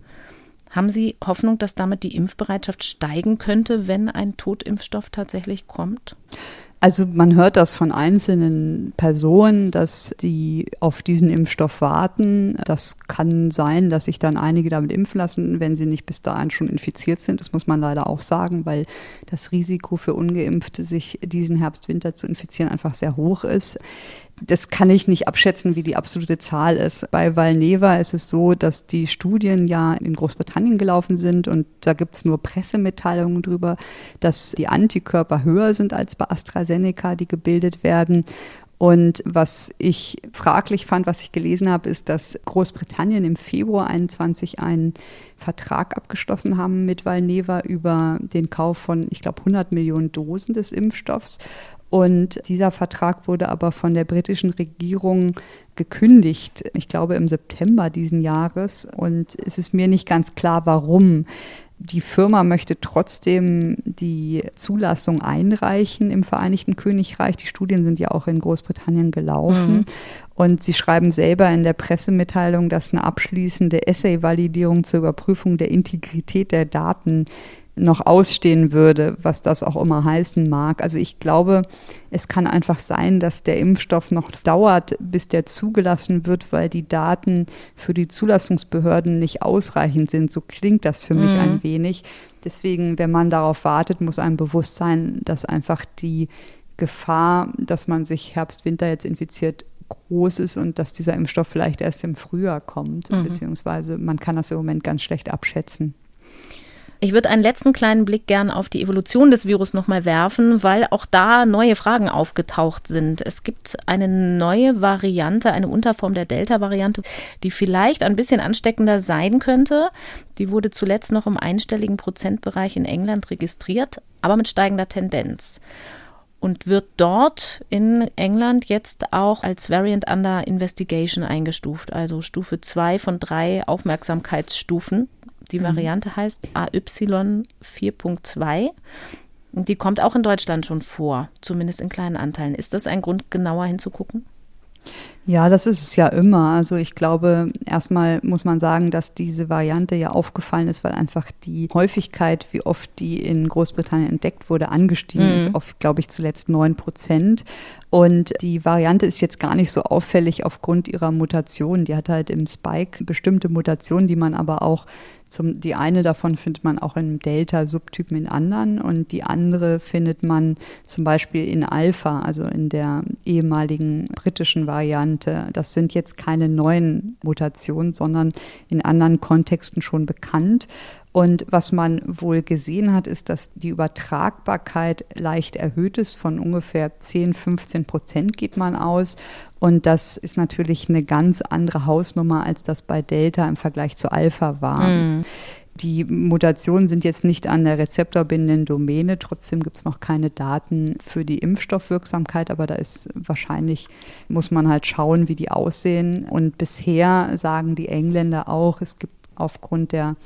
Haben Sie Hoffnung, dass damit die Impfbereitschaft steigen könnte, wenn ein Totimpfstoff tatsächlich kommt? Also man hört das von einzelnen Personen, dass die auf diesen Impfstoff warten. Das kann sein, dass sich dann einige damit impfen lassen, wenn sie nicht bis dahin schon infiziert sind. Das muss man leider auch sagen, weil das Risiko für ungeimpfte, sich diesen Herbst, Winter zu infizieren, einfach sehr hoch ist. Das kann ich nicht abschätzen, wie die absolute Zahl ist. Bei Valneva ist es so, dass die Studien ja in Großbritannien gelaufen sind und da gibt es nur Pressemitteilungen darüber, dass die Antikörper höher sind als bei AstraZeneca, die gebildet werden. Und was ich fraglich fand, was ich gelesen habe, ist, dass Großbritannien im Februar 21 einen Vertrag abgeschlossen haben mit Valneva über den Kauf von, ich glaube, 100 Millionen Dosen des Impfstoffs. Und dieser Vertrag wurde aber von der britischen Regierung gekündigt, ich glaube im September diesen Jahres. Und es ist mir nicht ganz klar, warum. Die Firma möchte trotzdem die Zulassung einreichen im Vereinigten Königreich. Die Studien sind ja auch in Großbritannien gelaufen. Mhm. Und sie schreiben selber in der Pressemitteilung, dass eine abschließende Essay-Validierung zur Überprüfung der Integrität der Daten noch ausstehen würde, was das auch immer heißen mag. Also ich glaube, es kann einfach sein, dass der Impfstoff noch dauert, bis der zugelassen wird, weil die Daten für die Zulassungsbehörden nicht ausreichend sind. So klingt das für mhm. mich ein wenig. Deswegen, wenn man darauf wartet, muss einem bewusst sein, dass einfach die Gefahr, dass man sich Herbst, Winter jetzt infiziert, groß ist und dass dieser Impfstoff vielleicht erst im Frühjahr kommt, mhm. beziehungsweise man kann das im Moment ganz schlecht abschätzen. Ich würde einen letzten kleinen Blick gern auf die Evolution des Virus nochmal werfen, weil auch da neue Fragen aufgetaucht sind. Es gibt eine neue Variante, eine Unterform der Delta-Variante, die vielleicht ein bisschen ansteckender sein könnte. Die wurde zuletzt noch im einstelligen Prozentbereich in England registriert, aber mit steigender Tendenz und wird dort in England jetzt auch als Variant Under Investigation eingestuft, also Stufe 2 von drei Aufmerksamkeitsstufen. Die mhm. Variante heißt AY 4.2. Die kommt auch in Deutschland schon vor, zumindest in kleinen Anteilen. Ist das ein Grund, genauer hinzugucken? Ja, das ist es ja immer. Also ich glaube, erstmal muss man sagen, dass diese Variante ja aufgefallen ist, weil einfach die Häufigkeit, wie oft die in Großbritannien entdeckt wurde, angestiegen mhm. ist auf, glaube ich, zuletzt neun Prozent. Und die Variante ist jetzt gar nicht so auffällig aufgrund ihrer Mutation. Die hat halt im Spike bestimmte Mutationen, die man aber auch zum, die eine davon findet man auch in Delta-Subtypen in anderen und die andere findet man zum Beispiel in Alpha, also in der ehemaligen britischen Variante. Das sind jetzt keine neuen Mutationen, sondern in anderen Kontexten schon bekannt. Und was man wohl gesehen hat, ist, dass die Übertragbarkeit leicht erhöht ist. Von ungefähr 10, 15 Prozent geht man aus. Und das ist natürlich eine ganz andere Hausnummer, als das bei Delta im Vergleich zu Alpha war. Mhm. Die Mutationen sind jetzt nicht an der rezeptorbindenden Domäne. Trotzdem gibt es noch keine Daten für die Impfstoffwirksamkeit, aber da ist wahrscheinlich, muss man halt schauen, wie die aussehen. Und bisher sagen die Engländer auch, es gibt aufgrund der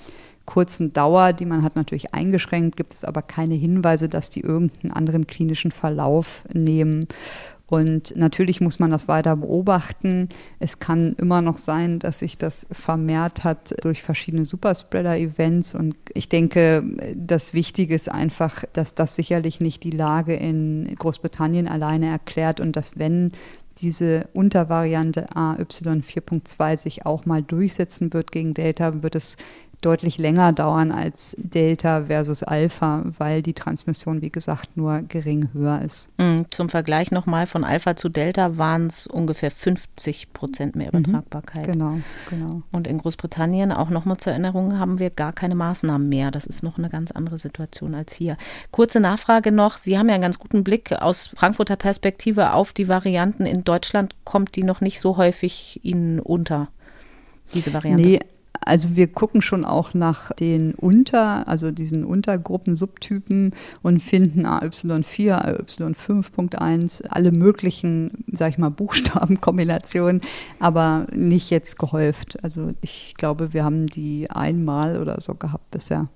kurzen Dauer, die man hat natürlich eingeschränkt, gibt es aber keine Hinweise, dass die irgendeinen anderen klinischen Verlauf nehmen. Und natürlich muss man das weiter beobachten. Es kann immer noch sein, dass sich das vermehrt hat durch verschiedene Superspreader-Events. Und ich denke, das Wichtige ist einfach, dass das sicherlich nicht die Lage in Großbritannien alleine erklärt und dass wenn diese Untervariante AY4.2 sich auch mal durchsetzen wird gegen Delta, wird es deutlich länger dauern als Delta versus Alpha, weil die Transmission, wie gesagt, nur gering höher ist. Mm, zum Vergleich nochmal von Alpha zu Delta waren es ungefähr 50 Prozent mehr mhm. Übertragbarkeit. Mhm, genau, genau. Und in Großbritannien, auch nochmal zur Erinnerung, haben wir gar keine Maßnahmen mehr. Das ist noch eine ganz andere Situation als hier. Kurze Nachfrage noch. Sie haben ja einen ganz guten Blick aus Frankfurter Perspektive auf die Varianten. In Deutschland kommt die noch nicht so häufig Ihnen unter, diese Variante? Nee, also wir gucken schon auch nach den Unter, also diesen Untergruppen, Subtypen und finden AY4, AY5.1, alle möglichen, sag ich mal, Buchstabenkombinationen, aber nicht jetzt gehäuft. Also ich glaube, wir haben die einmal oder so gehabt bisher.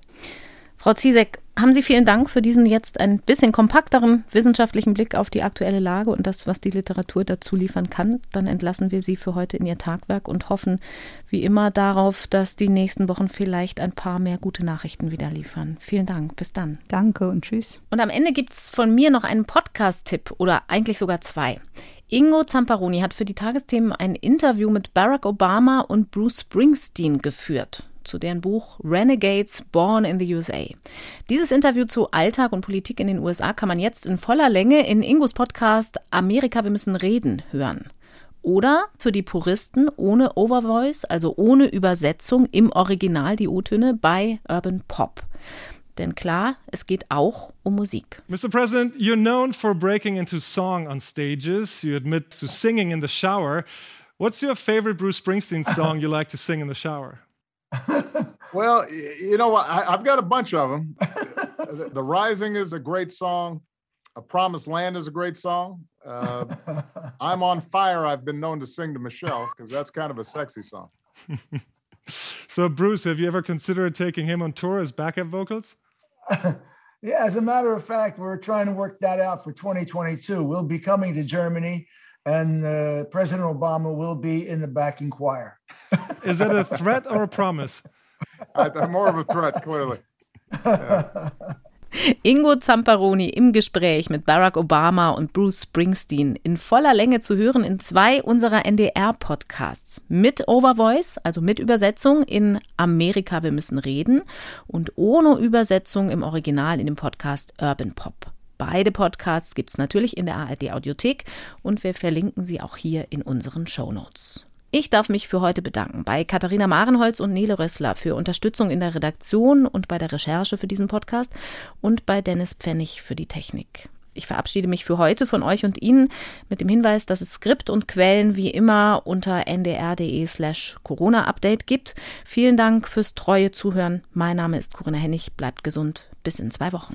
Frau Ziesek, haben Sie vielen Dank für diesen jetzt ein bisschen kompakteren wissenschaftlichen Blick auf die aktuelle Lage und das, was die Literatur dazu liefern kann. Dann entlassen wir Sie für heute in Ihr Tagwerk und hoffen wie immer darauf, dass die nächsten Wochen vielleicht ein paar mehr gute Nachrichten wieder liefern. Vielen Dank. Bis dann. Danke und tschüss. Und am Ende gibt es von mir noch einen Podcast-Tipp oder eigentlich sogar zwei. Ingo Zamparoni hat für die Tagesthemen ein Interview mit Barack Obama und Bruce Springsteen geführt zu deren Buch Renegades Born in the USA. Dieses Interview zu Alltag und Politik in den USA kann man jetzt in voller Länge in Ingos Podcast Amerika, wir müssen reden hören. Oder für die Puristen ohne Overvoice, also ohne Übersetzung im Original die O-Töne bei Urban Pop. Denn klar, es geht auch um Musik. Mr. President, you're known for breaking into song on stages. You admit to singing in the shower. What's your favorite Bruce Springsteen song you like to sing in the shower? well, you know, what? I, have got a bunch of them. the, the, Rising is a great song. A Promised Land is a great song. Uh, I'm on Fire. I've been known to sing to Michelle because that's kind of a sexy song. so, Bruce, have you ever considered taking him on tour as backup vocals? yeah, as a matter of fact, we're trying to work that out for 2022. We'll be coming to Germany and uh, President Obama will be in the backing choir. Is that a threat or a promise? I, more of a threat, clearly. Yeah. Ingo Zamparoni im Gespräch mit Barack Obama und Bruce Springsteen in voller Länge zu hören in zwei unserer NDR-Podcasts. Mit Overvoice, also mit Übersetzung in Amerika, wir müssen reden und ohne Übersetzung im Original in dem Podcast Urban Pop. Beide Podcasts gibt es natürlich in der ARD Audiothek und wir verlinken sie auch hier in unseren Show Notes. Ich darf mich für heute bedanken bei Katharina Marenholz und Nele Rössler für Unterstützung in der Redaktion und bei der Recherche für diesen Podcast und bei Dennis Pfennig für die Technik. Ich verabschiede mich für heute von euch und Ihnen mit dem Hinweis, dass es Skript und Quellen wie immer unter ndr.de slash Corona-Update gibt. Vielen Dank fürs treue Zuhören. Mein Name ist Corinna Hennig. Bleibt gesund. Bis in zwei Wochen.